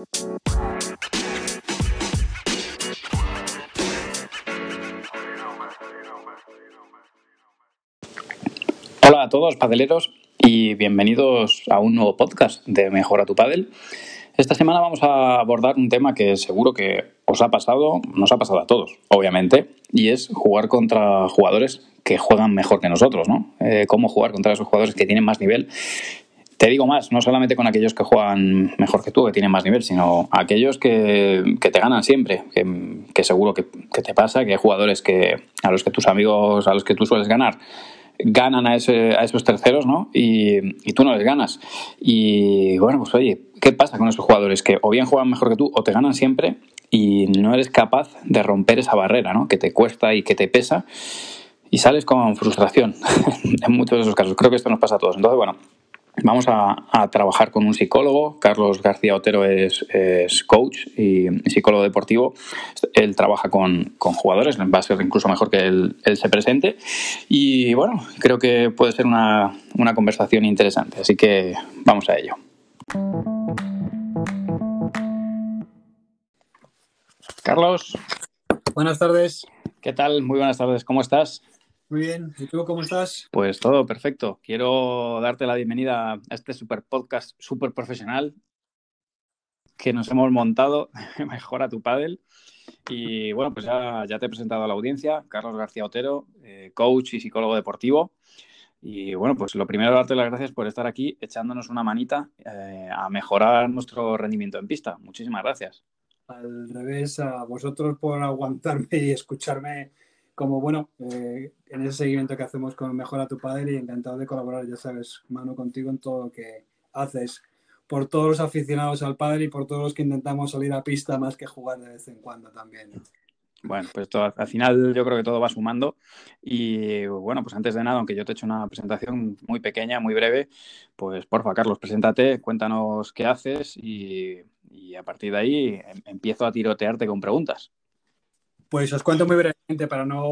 Hola a todos, padeleros, y bienvenidos a un nuevo podcast de Mejora tu Padel. Esta semana vamos a abordar un tema que seguro que os ha pasado, nos ha pasado a todos, obviamente, y es jugar contra jugadores que juegan mejor que nosotros, ¿no? Eh, cómo jugar contra esos jugadores que tienen más nivel. Te digo más, no solamente con aquellos que juegan mejor que tú, que tienen más nivel, sino aquellos que, te ganan siempre, que, seguro que, te pasa, que hay jugadores que, a los que tus amigos, a los que tú sueles ganar, ganan a esos terceros, ¿no? Y, y, tú no les ganas. Y bueno, pues oye, ¿qué pasa con esos jugadores que o bien juegan mejor que tú o te ganan siempre y no eres capaz de romper esa barrera, ¿no? Que te cuesta y que te pesa y sales con frustración en muchos de esos casos. Creo que esto nos pasa a todos. Entonces, bueno, Vamos a, a, trabajar con un psicólogo. Carlos García Otero es, es, coach y psicólogo deportivo. Él trabaja con, con, jugadores, va a ser incluso mejor que él, él, se presente. Y bueno, creo que puede ser una, una conversación interesante. Así que vamos a ello. Carlos. Buenas tardes. ¿Qué tal? Muy buenas tardes. ¿Cómo estás? Muy bien, ¿y tú cómo estás? Pues todo perfecto. Quiero darte la bienvenida a este super podcast súper profesional que nos hemos montado, Mejora tu Padel. Y bueno, pues ya, ya, te he presentado a la audiencia, Carlos García Otero, eh, coach y psicólogo deportivo. Y bueno, pues lo primero, darte las gracias por estar aquí echándonos una manita eh, a mejorar nuestro rendimiento en pista. Muchísimas gracias. Al revés, a vosotros por aguantarme y escucharme como bueno, eh, en ese seguimiento que hacemos con Mejora tu Padre y encantado de colaborar, ya sabes, mano contigo en todo lo que haces. Por todos los aficionados al padre y por todos los que intentamos salir a pista más que jugar de vez en cuando también. Bueno, pues al final yo creo que todo va sumando. Y bueno, pues antes de nada, aunque yo te he hecho una presentación muy pequeña, muy breve, pues porfa, Carlos, preséntate, cuéntanos qué haces y, y a partir de ahí em, empiezo a tirotearte con preguntas. Pues os cuento muy brevemente para no,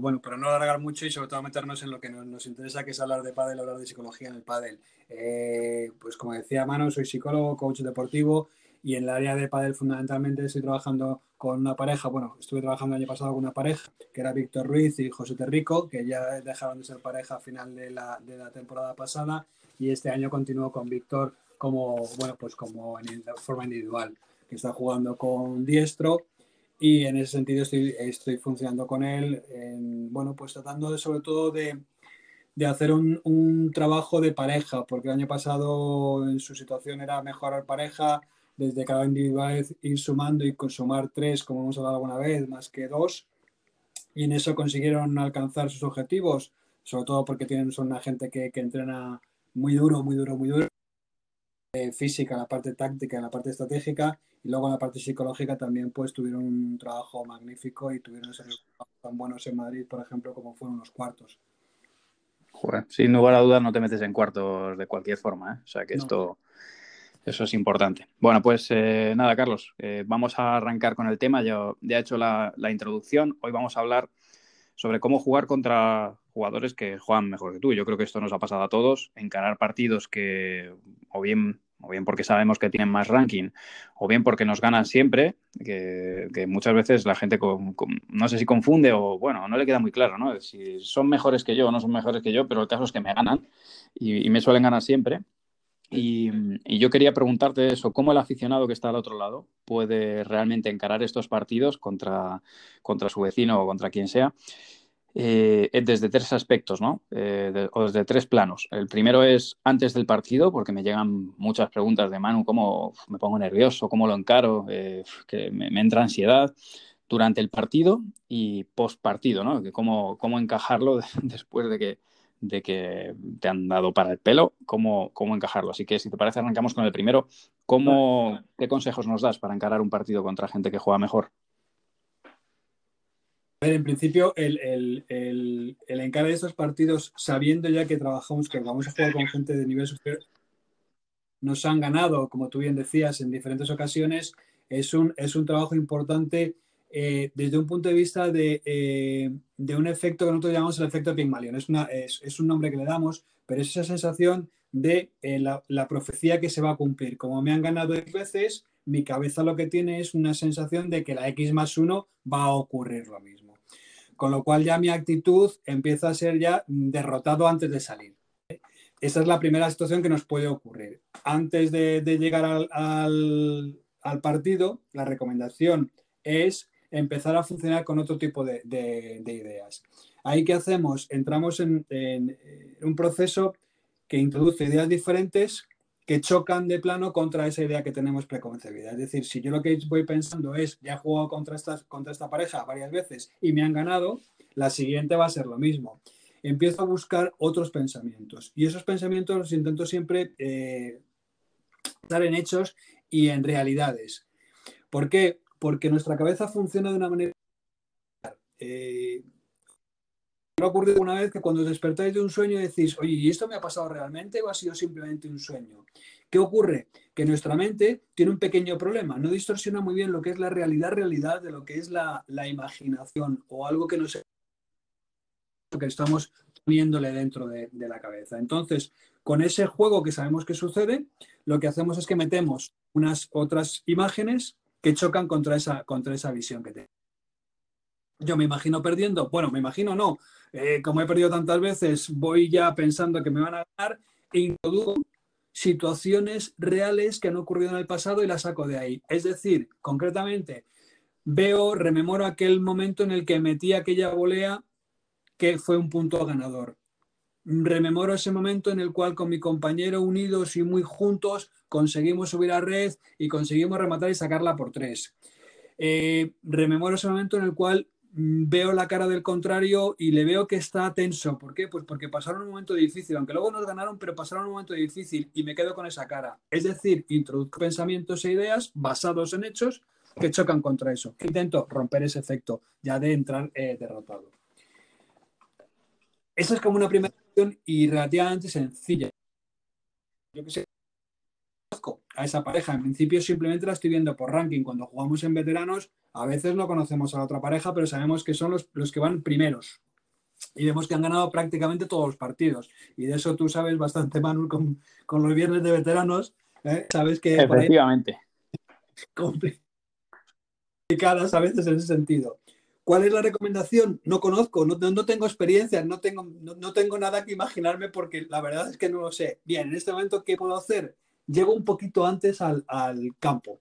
bueno, para no alargar mucho y sobre todo meternos en lo que nos, nos interesa, que es hablar de pádel, hablar de psicología en el pádel. Eh, pues como decía Mano, soy psicólogo, coach deportivo y en el área de pádel fundamentalmente estoy trabajando con una pareja, bueno, estuve trabajando el año pasado con una pareja que era Víctor Ruiz y José Terrico, que ya dejaron de ser pareja a final de la, de la temporada pasada y este año continúo con Víctor como, bueno, pues como en forma individual, que está jugando con diestro y en ese sentido estoy, estoy funcionando con él, en, bueno, pues tratando de, sobre todo de, de hacer un, un, trabajo de pareja, porque el año pasado en su situación era mejorar pareja, desde cada individual ir sumando y consumar tres, como hemos hablado alguna vez, más que dos, y en eso consiguieron alcanzar sus objetivos, sobre todo porque tienen, son una gente que, que entrena muy duro, muy duro, muy duro, eh, física, la parte táctica, la parte estratégica, y luego en la parte psicológica también pues tuvieron un trabajo magnífico y tuvieron esos resultados tan buenos en Madrid, por ejemplo, como fueron los cuartos. Joder, sin lugar a dudas no te metes en cuartos de cualquier forma, ¿eh? o sea que no. esto, eso es importante. Bueno, pues eh, nada, Carlos, eh, vamos a arrancar con el tema, ya, ya he hecho la, la introducción, hoy vamos a hablar sobre cómo jugar contra jugadores que juegan mejor que tú. Yo creo que esto nos ha pasado a todos, encarar partidos que o bien o bien porque sabemos que tienen más ranking, o bien porque nos ganan siempre, que, muchas veces la gente con, no sé si confunde o bueno, no le queda muy claro, ¿no? Si son mejores que yo o no son mejores que yo, pero el caso es que me ganan y me suelen ganar siempre. Y, y, yo quería preguntarte eso, ¿cómo el aficionado que está al otro lado puede realmente encarar estos partidos contra, contra su vecino o contra quien sea? eh, desde tres aspectos, ¿no? Eh, de, o desde tres planos. El primero es antes del partido, porque me llegan muchas preguntas de Manu, cómo me pongo nervioso, cómo lo encaro, eh, que me, me, entra ansiedad durante el partido y post partido, ¿no? Que cómo, cómo encajarlo después de que, de que te han dado para el pelo, cómo, cómo encajarlo. Así que si te parece, arrancamos con el primero. ¿Cómo, ¿Qué consejos nos das para encarar un partido contra gente que juega mejor? A ver, en principio, el, el, el, el encare de estos partidos, sabiendo ya que trabajamos, que vamos a jugar con gente de nivel superior, nos han ganado, como tú bien decías, en diferentes ocasiones, es un, es un trabajo importante eh, desde un punto de vista de, eh, de, un efecto que nosotros llamamos el efecto Pygmalion. Es, es, un nombre que le damos, pero es esa sensación de eh, la, profecía que se va a cumplir. Como me han ganado 10 veces, mi cabeza lo que tiene es una sensación de que la X más 1 va a ocurrir lo mismo. Con lo cual ya mi actitud empieza a ser ya derrotado antes de salir. Esa es la primera situación que nos puede ocurrir. Antes de, llegar al, partido, la recomendación es empezar a funcionar con otro tipo de, ideas. Ahí qué hacemos? Entramos en, un proceso que introduce ideas diferentes que chocan de plano contra esa idea que tenemos preconcebida. Es decir, si yo lo que voy pensando es, ya he jugado contra, esta pareja varias veces y me han ganado, la siguiente va a ser lo mismo empiezo a buscar otros pensamientos. Y esos pensamientos los intento siempre eh, estar en hechos y en realidades. ¿Por qué? Porque nuestra cabeza funciona de una manera... Eh, me ha ocurrido una vez que cuando despertáis de un sueño decís, oye, ¿y esto me ha pasado realmente o ha sido simplemente un sueño? ¿Qué ocurre? Que nuestra mente tiene un pequeño problema, no distorsiona muy bien lo que es la realidad, realidad de lo que es la, la imaginación o algo que nos que estamos poniéndole dentro de, la cabeza. Entonces, con ese juego que sabemos que sucede, lo que hacemos es que metemos unas otras imágenes que chocan contra esa, contra esa visión que tengo. Yo me imagino perdiendo, bueno, me imagino no, eh, como he perdido tantas veces, voy ya pensando que me van a ganar e introduzco situaciones reales que han ocurrido en el pasado y las saco de ahí. Es decir, concretamente, veo, rememoro aquel momento en el que metí aquella volea que fue un punto ganador. Rememoro ese momento en el cual con mi compañero unidos y muy juntos conseguimos subir a red y conseguimos rematar y sacarla por tres. Eh, rememoro ese momento en el cual mm, veo la cara del contrario y le veo que está tenso. ¿Por qué? Pues porque pasaron un momento difícil, aunque luego nos ganaron, pero pasaron un momento difícil y me quedo con esa cara. Es decir, introduzco pensamientos e ideas basados en hechos que chocan contra eso. Intento romper ese efecto ya de entrar eh, derrotado. Esa es como una primera y relativamente sencilla. Yo que sé, a esa pareja. En principio simplemente la estoy viendo por ranking. Cuando jugamos en veteranos, a veces no conocemos a la otra pareja, pero sabemos que son los, los que van primeros. Y vemos que han ganado prácticamente todos los partidos. Y de eso tú sabes bastante, Manu, con, con los viernes de veteranos. ¿eh? Sabes que... Efectivamente. complicadas a veces en ese sentido. ¿Cuál es la recomendación? No conozco, no, tengo experiencia, no tengo, no, tengo nada que imaginarme porque la verdad es que no lo sé. Bien, en este momento, ¿qué puedo hacer? Llego un poquito antes al, campo.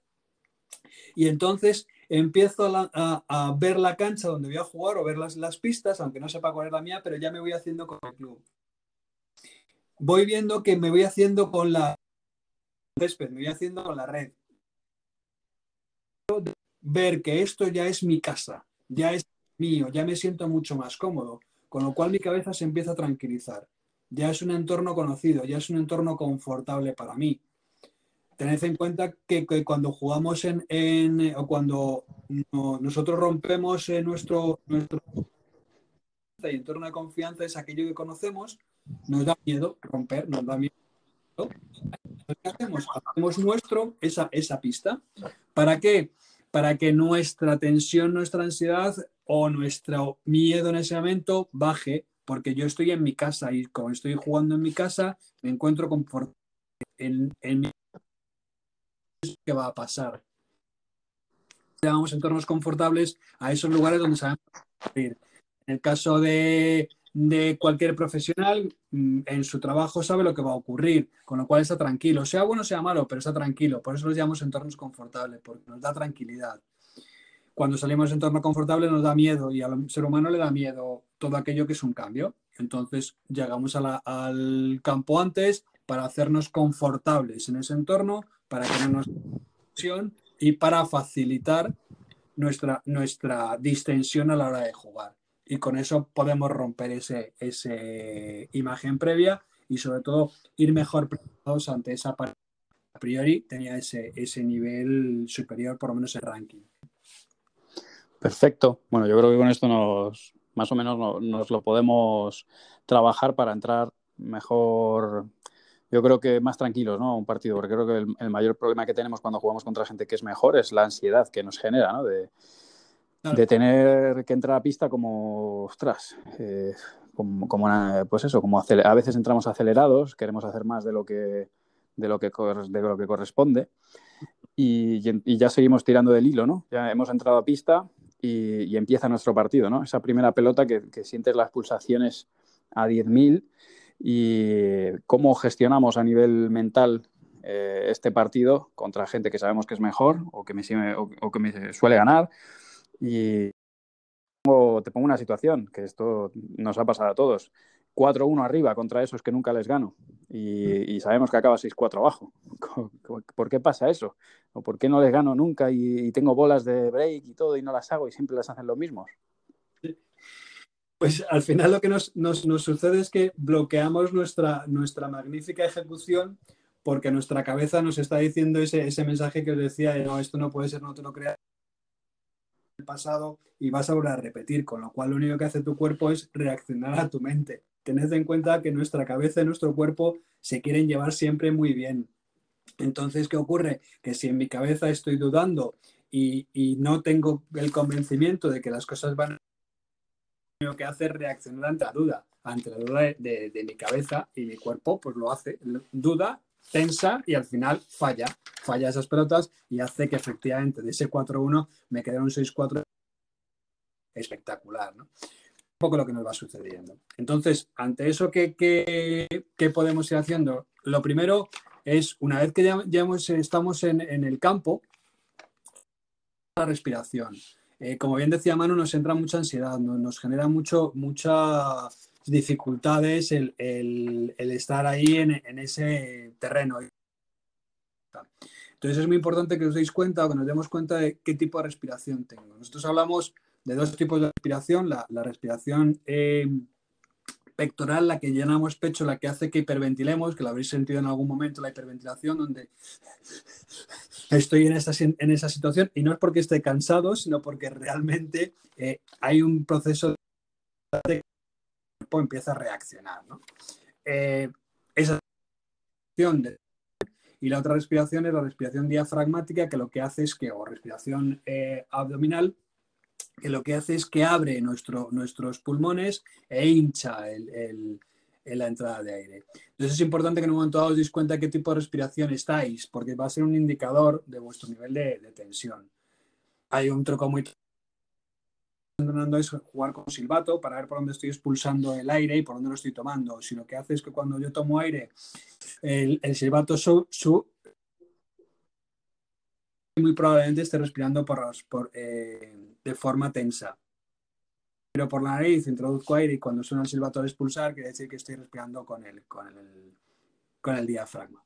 Y entonces empiezo a, ver la cancha donde voy a jugar o ver las, las pistas, aunque no sepa cuál es la mía, pero ya me voy haciendo con el club. Voy viendo que me voy haciendo con la césped, me voy haciendo con la red. Ver que esto ya es mi casa ya es mío, ya me siento mucho más cómodo, con lo cual mi cabeza se empieza a tranquilizar. Ya es un entorno conocido, ya es un entorno confortable para mí. Tened en cuenta que, cuando jugamos en, o cuando nosotros rompemos nuestro, nuestro entorno de confianza es aquello que conocemos, nos da miedo romper, nos da miedo. ¿Qué hacemos? Hacemos nuestro esa, esa pista. ¿Para qué? Para que nuestra tensión, nuestra ansiedad o nuestro miedo en ese momento baje, porque yo estoy en mi casa y como estoy jugando en mi casa, me encuentro confortable en, en mi ¿qué va a pasar? Llamamos entornos confortables a esos lugares donde sabemos ir. En el caso de de cualquier profesional mm, en su trabajo sabe lo que va a ocurrir, con lo cual está tranquilo, sea bueno sea malo, pero está tranquilo. Por eso los llamamos entornos confortables, porque nos da tranquilidad. Cuando salimos de entorno confortable nos da miedo y al ser humano le da miedo todo aquello que es un cambio. Entonces llegamos al campo antes para hacernos confortables en ese entorno, para que no nos y para facilitar nuestra, nuestra distensión a la hora de jugar y con eso podemos romper ese, ese imagen previa y sobre todo ir mejor preparados ante esa parte. A priori tenía ese, ese nivel superior, por lo menos el ranking. Perfecto. Bueno, yo creo que con esto nos más o menos nos lo podemos trabajar para entrar mejor, yo creo que más tranquilos, ¿no? Un partido, porque creo que el, mayor problema que tenemos cuando jugamos contra gente que es mejor es la ansiedad que nos genera, ¿no? De tener que entrar a pista como, ostras, eh, como, pues eso, como a veces entramos acelerados, queremos hacer más de lo que, de lo que, de lo que corresponde. y, ya seguimos tirando del hilo, ¿no? Ya hemos entrado a pista y, empieza nuestro partido, ¿no? Esa primera pelota que, sientes las pulsaciones a 10.000 y cómo gestionamos a nivel mental eh, este partido contra gente que sabemos que es mejor o que me, o que me suele ganar. Y te pongo una situación, que esto nos ha pasado a todos. 4-1 arriba contra esos que nunca les gano y, sabemos que acaba 6-4 abajo. ¿Por qué pasa eso? ¿O por qué no les gano nunca y, tengo bolas de break y todo y no las hago y siempre las hacen los mismos? Pues al final lo que nos, sucede es que bloqueamos nuestra, nuestra magnífica ejecución porque nuestra cabeza nos está diciendo ese, ese mensaje que os decía, no, esto no puede ser, no te lo creas pasado y vas a volver a repetir, con lo cual lo único que hace tu cuerpo es reaccionar a tu mente tened en cuenta que nuestra cabeza y nuestro cuerpo se quieren llevar siempre muy bien. Entonces, ¿qué ocurre? Que si en mi cabeza estoy dudando y, no tengo el convencimiento de que las cosas van lo que hace es reaccionar ante la duda, ante la duda de, mi cabeza y mi cuerpo, pues lo hace, duda, tensa y al final falla, falla esas pelotas y hace que efectivamente de ese 4-1 me quede un 6-4 espectacular, ¿no? poco lo que nos va sucediendo. Entonces, ante eso, ¿qué, podemos ir haciendo? Lo primero es, una vez que ya, estamos en, el campo, la respiración. Eh, como bien decía Manu, nos entra mucha ansiedad, nos, genera mucho, muchas dificultades el, estar ahí en, ese terreno. Entonces es muy importante que os deis cuenta o que nos demos cuenta de qué tipo de respiración tengo. Nosotros hablamos de dos tipos de respiración, la, respiración eh, pectoral, la que llenamos pecho, la que hace que hiperventilemos, que lo habréis sentido en algún momento, la hiperventilación, donde estoy en esa, en esa situación y no es porque esté cansado, sino porque realmente eh, hay un proceso de el empieza a reaccionar. ¿no? Eh, esa respiración y la otra respiración es la respiración diafragmática, que lo que hace es que, o respiración abdominal, que lo que hace es que abre nuestro, nuestros pulmones e hincha el, la entrada de aire. Entonces es importante que en un momento dado os deis cuenta de qué tipo de respiración estáis, porque va a ser un indicador de vuestro nivel de, tensión. Hay un truco muy entrenando es jugar con silbato para ver por dónde estoy expulsando el aire y por dónde lo estoy tomando. Si lo que hace es que cuando yo tomo aire, el, silbato su, su, muy probablemente esté respirando por eh, de forma tensa. Pero por la nariz introduzco aire y cuando suena el silbato al expulsar, quiere decir que estoy respirando con el, con el, con el diafragma.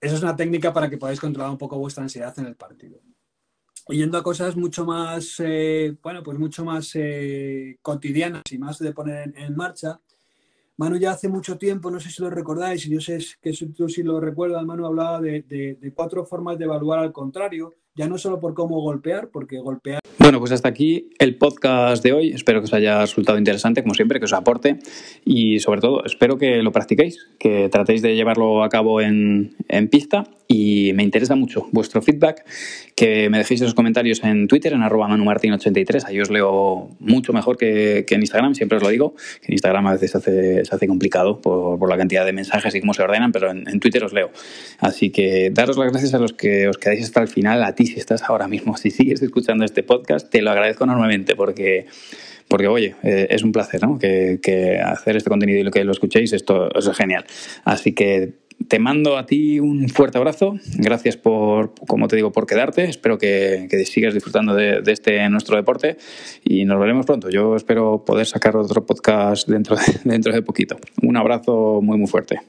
Esa es una técnica para que podáis controlar un poco vuestra ansiedad en el partido. Yendo a cosas mucho más, eh, bueno, pues mucho más eh, cotidianas y más de poner en, marcha, Manu ya hace mucho tiempo, no sé si lo recordáis, y yo sé que tú sí lo recuerdas, Manu hablaba de, de, cuatro formas de evaluar al contrario, ya no solo por cómo golpear, porque golpear bueno, pues hasta aquí el podcast de hoy. Espero que os haya resultado interesante, como siempre, que os aporte y sobre todo espero que lo practiquéis, que tratéis de llevarlo a cabo en, en pista y me interesa mucho vuestro feedback, que me dejéis esos comentarios en Twitter, en arroba manumartin83, ahí os leo mucho mejor que, en Instagram, siempre os lo digo, que en Instagram a veces se hace, se hace complicado por, por, la cantidad de mensajes y cómo se ordenan, pero en, en, Twitter os leo. Así que daros las gracias a los que os quedáis hasta el final, a ti si estás ahora mismo, si sigues escuchando este podcast, te lo agradezco enormemente porque porque oye, eh, es un placer ¿no? que, que, hacer este contenido y lo que lo escuchéis, esto, es genial. Así que te mando a ti un fuerte abrazo. Gracias por, como te digo, por quedarte. Espero que, sigas disfrutando de, este nuestro deporte y nos veremos pronto. Yo espero poder sacar otro podcast dentro de, dentro de poquito. Un abrazo muy, muy fuerte.